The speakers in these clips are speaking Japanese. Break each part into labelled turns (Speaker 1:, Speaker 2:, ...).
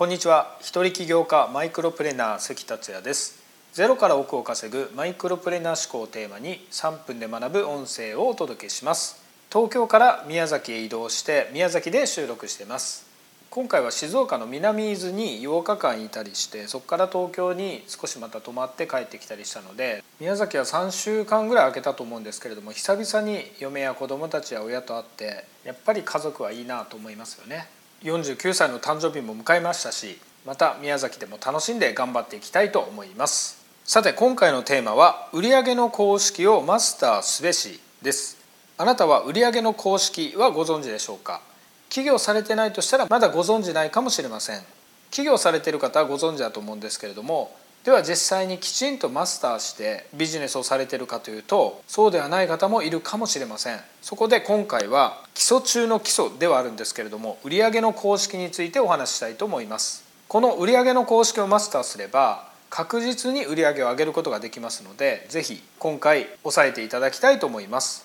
Speaker 1: こんにちは。一人起業家マイクロプレーナー関達也です。ゼロから億を稼ぐマイクロプレーナー思考をテーマに3分で学ぶ音声をお届けします。東京から宮崎へ移動して宮崎で収録しています。今回は静岡の南伊豆に8日間いたりしてそこから東京に少しまた泊まって帰ってきたりしたので宮崎は3週間ぐらい空けたと思うんですけれども久々に嫁や子供たちや親と会ってやっぱり家族はいいなと思いますよね。49歳の誕生日も迎えましたしまた宮崎でも楽しんで頑張っていきたいと思います。さて今回のテーマは売上の公式をマスターすべしです。あなたは売上の公式はご存知でしょうか？起業されてないとしたらまだご存じないかもしれません。起業されてる方はご存知だと思うんですけれどもでは実際にきちんとマスターしてビジネスをされてるかというとそうではない方もいるかもしれません。そこで今回は基礎中の基礎ではあるんですけれども売上の公式についてお話ししたいと思います。この売上の公式をマスターすれば確実に売上を上げることができますので是非今回押さえていただきたいと思います。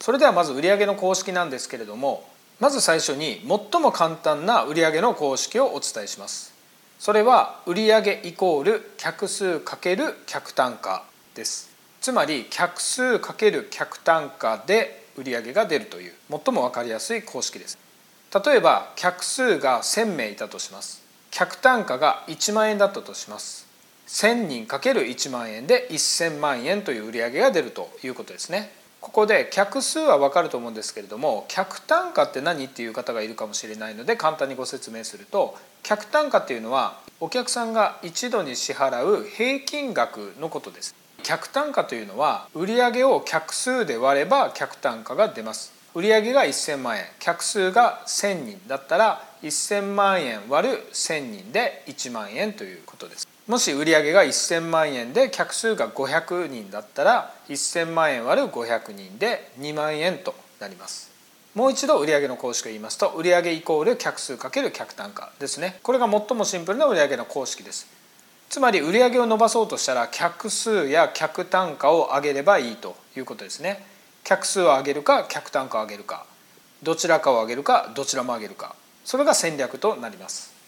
Speaker 1: それではまず売上の公式なんですけれどもまず最初に最も簡単な売上の公式をお伝えします。それは売上イコール客数×客単価です。つまり客数×客単価で売上が出るという最も分かりやすい公式です。例えば客数が1000名いたとします。客単価が1万円だったとします。1000人 ×1 万円で1000万円という売上が出るということですね。ここで客数は分かると思うんですけれども客単価って何っていう方がいるかもしれないので簡単にご説明すると客単価っていうのはお客さんが一度に支払う平均額のことです。客単価というのは売上を客数で割れば客単価が出ます。売上が1000万円客数が1000人だったら1000万円割る1000人で1万円ということです。もし売上が1000万円で客数が500人だったら1000万円割る500人で2万円となります。もう一度売上の公式を言いますと売上イコール客数×客単価ですね。これが最もシンプルな売上の公式です。つまり売上を伸ばそうとしたら客数や客単価を上げればいいということですね。客数を上げるか客単価を上げるかどちらかを上げるかどちらも上げるか。それが戦略となります。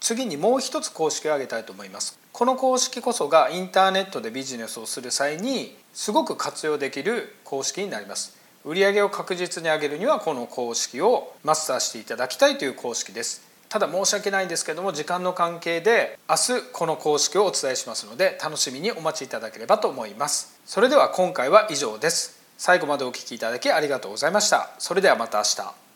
Speaker 1: 次にもう一つ公式を挙げたいと思います。この公式こそがインターネットでビジネスをする際にすごく活用できる公式になります。売上を確実に上げるにはこの公式をマスターしていただきたいという公式です。ただ申し訳ないんですけども時間の関係で明日この公式をお伝えしますので楽しみにお待ちいただければと思います。それでは今回は以上です。最後までお聴きいただきありがとうございました。それではまた明日。